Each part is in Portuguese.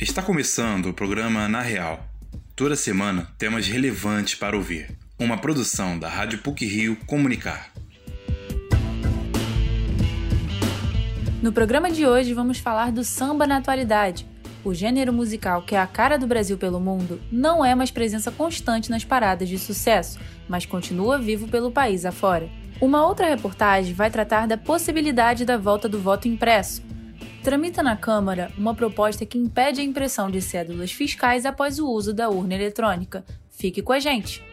Está começando o programa Na Real. Toda semana temas relevantes para ouvir. Uma produção da Rádio PUC Rio Comunicar. No programa de hoje vamos falar do samba na atualidade. O gênero musical que é a cara do Brasil pelo mundo não é mais presença constante nas paradas de sucesso, mas continua vivo pelo país afora. Uma outra reportagem vai tratar da possibilidade da volta do voto impresso. Tramita na Câmara uma proposta que impede a impressão de cédulas fiscais após o uso da urna eletrônica. Fique com a gente!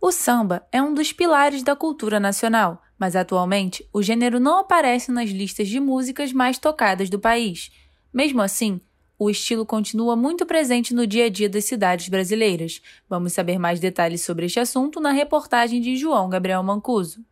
O samba é um dos pilares da cultura nacional, mas atualmente o gênero não aparece nas listas de músicas mais tocadas do país. Mesmo assim, o estilo continua muito presente no dia a dia das cidades brasileiras. Vamos saber mais detalhes sobre este assunto na reportagem de João Gabriel Mancuso.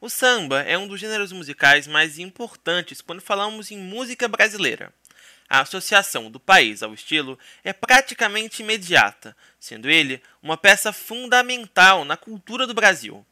O samba é um dos gêneros musicais mais importantes quando falamos em música brasileira. A associação do país ao estilo é praticamente imediata, sendo ele uma peça fundamental na cultura do Brasil.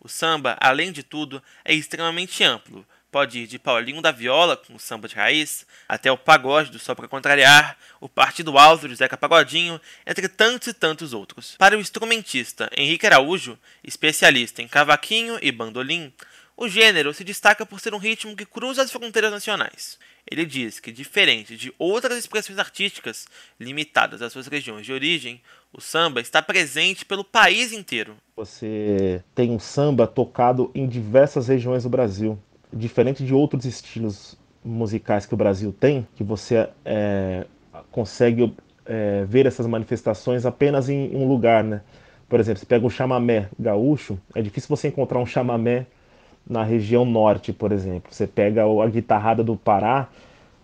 O samba, além de tudo, é extremamente amplo, Pode ir de Paulinho da Viola, com o samba de raiz, até o pagode do Só Pra Contrariar, o Partido Alto de Zeca Pagodinho, entre tantos e tantos outros. Para o instrumentista Henrique Araújo, especialista em cavaquinho e bandolim, o gênero se destaca por ser um ritmo que cruza as fronteiras nacionais. Ele diz que, diferente de outras expressões artísticas limitadas às suas regiões de origem, o samba está presente pelo país inteiro. Você tem um samba tocado em diversas regiões do Brasil diferente de outros estilos musicais que o Brasil tem, que você é, consegue é, ver essas manifestações apenas em um lugar, né? Por exemplo, você pega o chamamé gaúcho, é difícil você encontrar um chamamé na região norte, por exemplo. Você pega a guitarrada do Pará,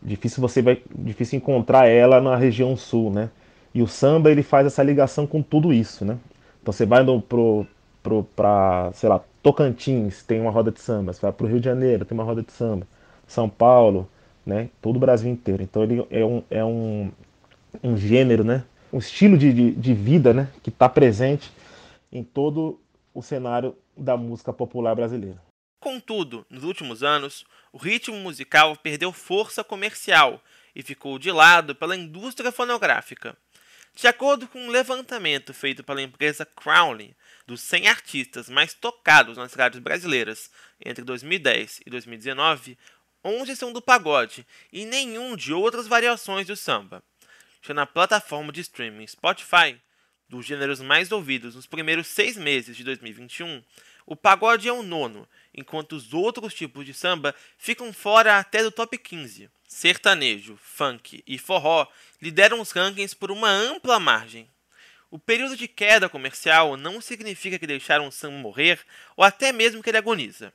difícil você vai difícil encontrar ela na região sul, né? E o samba ele faz essa ligação com tudo isso, né? Então você vai no, pro, pro, pra, sei lá, Tocantins tem uma roda de samba, você vai para o Rio de Janeiro tem uma roda de samba, São Paulo, né, todo o Brasil inteiro. Então ele é um, é um, um gênero, né, um estilo de, de, de vida né, que está presente em todo o cenário da música popular brasileira. Contudo, nos últimos anos, o ritmo musical perdeu força comercial e ficou de lado pela indústria fonográfica. De acordo com um levantamento feito pela empresa Crowley, dos 100 artistas mais tocados nas rádios brasileiras entre 2010 e 2019, 11 são do pagode e nenhum de outras variações do samba. Já na plataforma de streaming Spotify, dos gêneros mais ouvidos nos primeiros seis meses de 2021, o pagode é o nono, enquanto os outros tipos de samba ficam fora até do top 15. Sertanejo, funk e forró lideram os rankings por uma ampla margem. O período de queda comercial não significa que deixaram o samba morrer ou até mesmo que ele agoniza.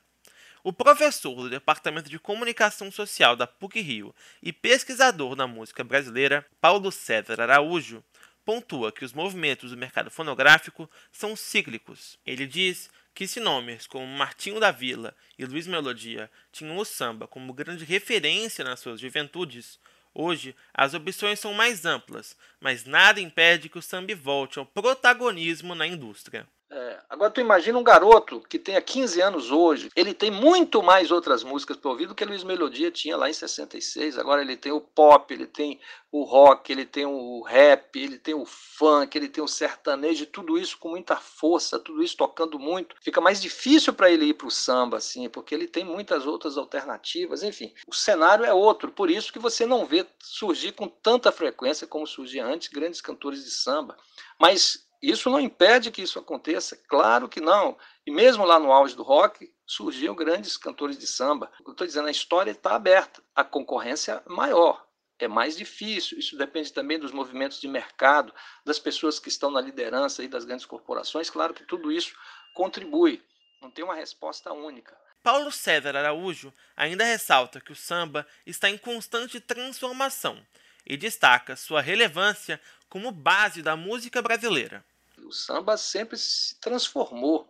O professor do Departamento de Comunicação Social da PUC Rio e pesquisador da música brasileira, Paulo César Araújo, pontua que os movimentos do mercado fonográfico são cíclicos. Ele diz que se nomes como Martinho da Vila e Luiz Melodia tinham o samba como grande referência nas suas juventudes, Hoje, as opções são mais amplas, mas nada impede que o samba volte ao protagonismo na indústria. É, agora tu imagina um garoto que tenha 15 anos hoje, ele tem muito mais outras músicas para ouvir do que Luiz Melodia tinha lá em 66. Agora ele tem o pop, ele tem o rock, ele tem o rap, ele tem o funk, ele tem o sertanejo, tudo isso com muita força, tudo isso tocando muito. Fica mais difícil para ele ir para o samba, assim, porque ele tem muitas outras alternativas. Enfim, o cenário é outro, por isso que você não vê surgir com tanta frequência como surgia antes grandes cantores de samba. Mas isso não impede que isso aconteça, claro que não. E mesmo lá no auge do rock, surgiam grandes cantores de samba. Eu estou dizendo, a história está aberta, a concorrência é maior, é mais difícil. Isso depende também dos movimentos de mercado, das pessoas que estão na liderança e das grandes corporações. Claro que tudo isso contribui. Não tem uma resposta única. Paulo César Araújo ainda ressalta que o samba está em constante transformação e destaca sua relevância como base da música brasileira. O samba sempre se transformou.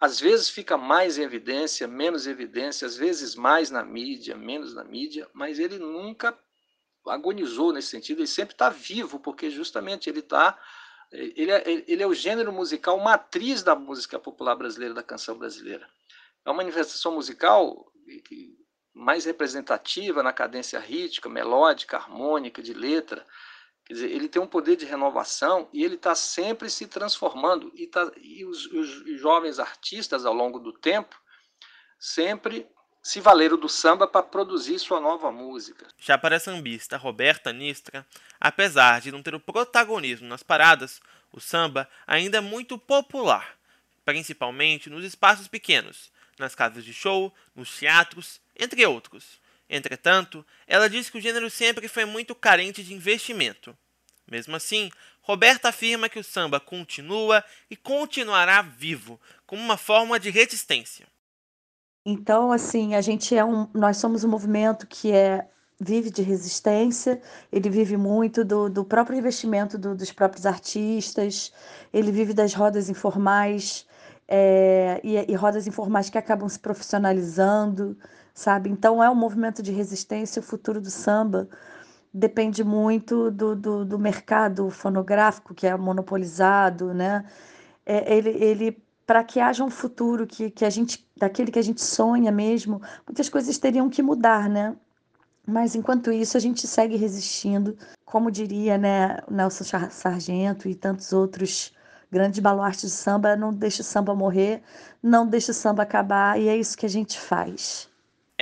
Às vezes fica mais em evidência, menos evidência, às vezes mais na mídia, menos na mídia, mas ele nunca agonizou nesse sentido, ele sempre está vivo, porque justamente ele está. Ele é, ele é o gênero musical matriz da música popular brasileira, da canção brasileira. É uma manifestação musical mais representativa na cadência rítmica, melódica, harmônica, de letra. Quer dizer, ele tem um poder de renovação e ele está sempre se transformando. E, tá, e os, os, jovens artistas, ao longo do tempo, sempre se valeram do samba para produzir sua nova música. Já para a sambista Roberta Nistra, apesar de não ter o protagonismo nas paradas, o samba ainda é muito popular, principalmente nos espaços pequenos, nas casas de show, nos teatros, entre outros. Entretanto, ela diz que o gênero sempre foi muito carente de investimento. Mesmo assim, Roberta afirma que o samba continua e continuará vivo, como uma forma de resistência. Então, assim, a gente é um, nós somos um movimento que é vive de resistência, ele vive muito do, do próprio investimento do, dos próprios artistas, ele vive das rodas informais é, e, e rodas informais que acabam se profissionalizando, sabe? Então é um movimento de resistência. O futuro do samba depende muito do, do, do mercado fonográfico que é monopolizado, né? É, ele, ele para que haja um futuro que, que a gente daquele que a gente sonha mesmo, muitas coisas teriam que mudar, né? Mas enquanto isso, a gente segue resistindo, como diria né, Nelson Sargento e tantos outros grandes baluartes de samba, não deixa o samba morrer, não deixa o samba acabar, e é isso que a gente faz.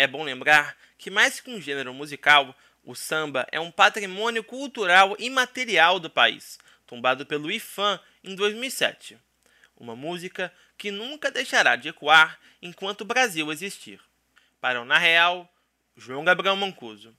É bom lembrar que mais que um gênero musical, o samba é um patrimônio cultural imaterial do país, tombado pelo IFAM em 2007. Uma música que nunca deixará de ecoar enquanto o Brasil existir. Para o Na Real, João Gabriel Mancuso.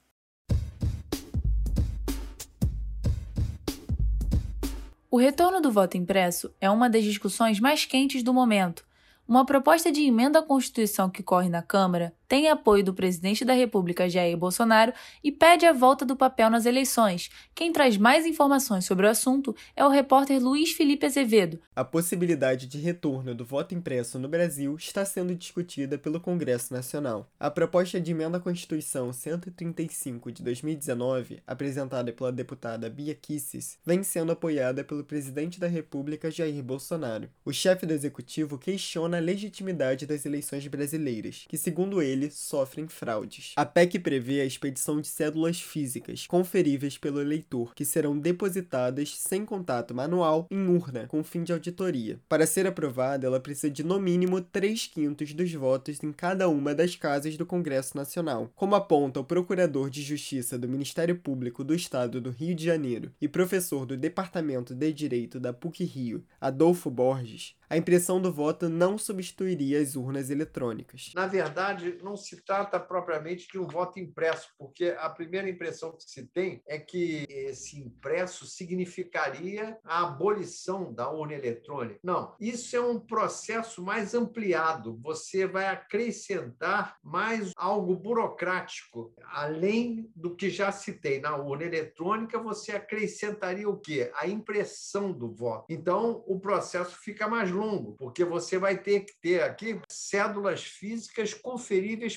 O retorno do voto impresso é uma das discussões mais quentes do momento. Uma proposta de emenda à Constituição que corre na Câmara tem apoio do presidente da República Jair Bolsonaro e pede a volta do papel nas eleições. Quem traz mais informações sobre o assunto é o repórter Luiz Felipe Azevedo. A possibilidade de retorno do voto impresso no Brasil está sendo discutida pelo Congresso Nacional. A proposta de emenda à Constituição 135 de 2019, apresentada pela deputada Bia Kisses, vem sendo apoiada pelo presidente da República Jair Bolsonaro. O chefe do executivo questiona a legitimidade das eleições brasileiras, que, segundo ele, dele sofrem fraudes. A PEC prevê a expedição de cédulas físicas, conferíveis pelo eleitor, que serão depositadas sem contato manual em urna, com fim de auditoria. Para ser aprovada, ela precisa de no mínimo 3 quintos dos votos em cada uma das casas do Congresso Nacional. Como aponta o Procurador de Justiça do Ministério Público do Estado do Rio de Janeiro e professor do Departamento de Direito da PUC-Rio, Adolfo Borges, a impressão do voto não substituiria as urnas eletrônicas. Na verdade, não se trata propriamente de um voto impresso, porque a primeira impressão que se tem é que esse impresso significaria a abolição da urna eletrônica. Não, isso é um processo mais ampliado. Você vai acrescentar mais algo burocrático, além do que já citei na urna eletrônica, você acrescentaria o quê? A impressão do voto. Então, o processo fica mais longo, porque você vai ter que ter aqui cédulas físicas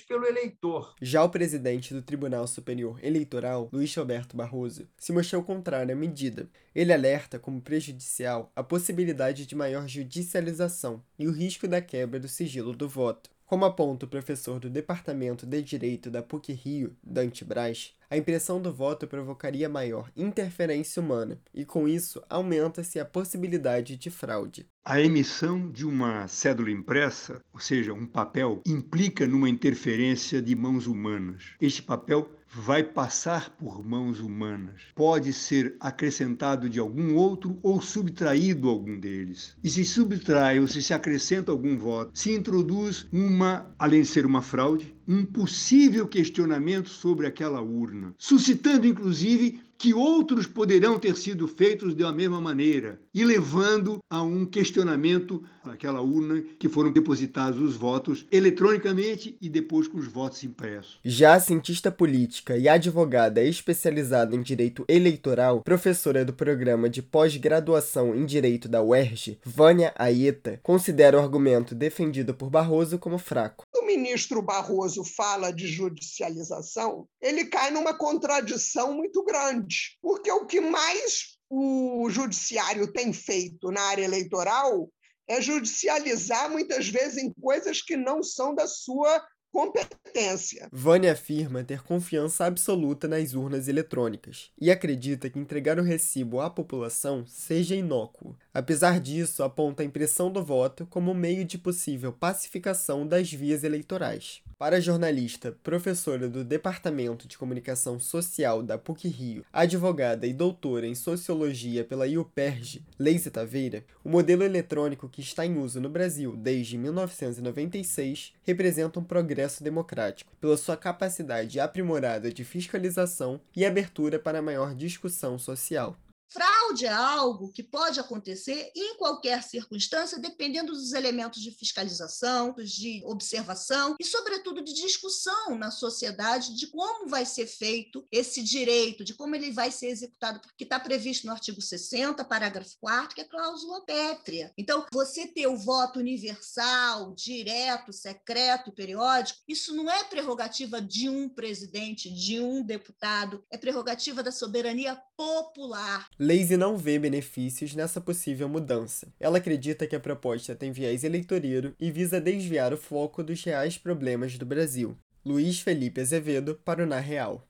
pelo eleitor. Já o presidente do Tribunal Superior Eleitoral, Luiz Roberto Barroso, se mostrou contrário à medida. Ele alerta como prejudicial a possibilidade de maior judicialização e o risco da quebra do sigilo do voto. Como aponta o professor do Departamento de Direito da PUC-Rio, Dante Braz, a impressão do voto provocaria maior interferência humana e, com isso, aumenta-se a possibilidade de fraude. A emissão de uma cédula impressa, ou seja, um papel, implica numa interferência de mãos humanas. Este papel vai passar por mãos humanas. Pode ser acrescentado de algum outro ou subtraído algum deles. E se subtrai ou se se acrescenta algum voto, se introduz uma, além de ser uma fraude, um possível questionamento sobre aquela urna, suscitando inclusive que outros poderão ter sido feitos da mesma maneira e levando a um questionamento daquela urna que foram depositados os votos eletronicamente e depois com os votos impressos. Já a cientista política e advogada especializada em direito eleitoral, professora do programa de pós-graduação em direito da UERJ, Vânia Aieta, considera o argumento defendido por Barroso como fraco. O ministro Barroso fala de judicialização, ele cai numa contradição muito grande porque o que mais o judiciário tem feito na área eleitoral é judicializar muitas vezes em coisas que não são da sua competência. Vânia afirma ter confiança absoluta nas urnas eletrônicas e acredita que entregar o recibo à população seja inócuo. Apesar disso, aponta a impressão do voto como meio de possível pacificação das vias eleitorais. Para a jornalista, professora do Departamento de Comunicação Social da PUC-Rio, advogada e doutora em Sociologia pela IUPERJ, Leise Taveira, o modelo eletrônico que está em uso no Brasil desde 1996 representa um progresso democrático, pela sua capacidade aprimorada de fiscalização e abertura para maior discussão social. Fraude é algo que pode acontecer em qualquer circunstância, dependendo dos elementos de fiscalização, de observação e, sobretudo, de discussão na sociedade de como vai ser feito esse direito, de como ele vai ser executado, porque está previsto no artigo 60, parágrafo 4, que é cláusula pétrea. Então, você ter o voto universal, direto, secreto periódico, isso não é prerrogativa de um presidente, de um deputado, é prerrogativa da soberania popular. Lazy não vê benefícios nessa possível mudança. Ela acredita que a proposta tem viés eleitoreiro e visa desviar o foco dos reais problemas do Brasil. Luiz Felipe Azevedo para o Na Real.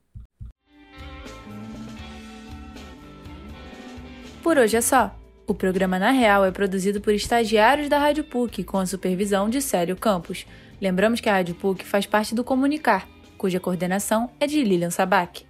Por hoje é só. O programa Na Real é produzido por estagiários da Rádio PUC, com a supervisão de Célio Campos. Lembramos que a Rádio PUC faz parte do Comunicar, cuja coordenação é de Lilian Sabac.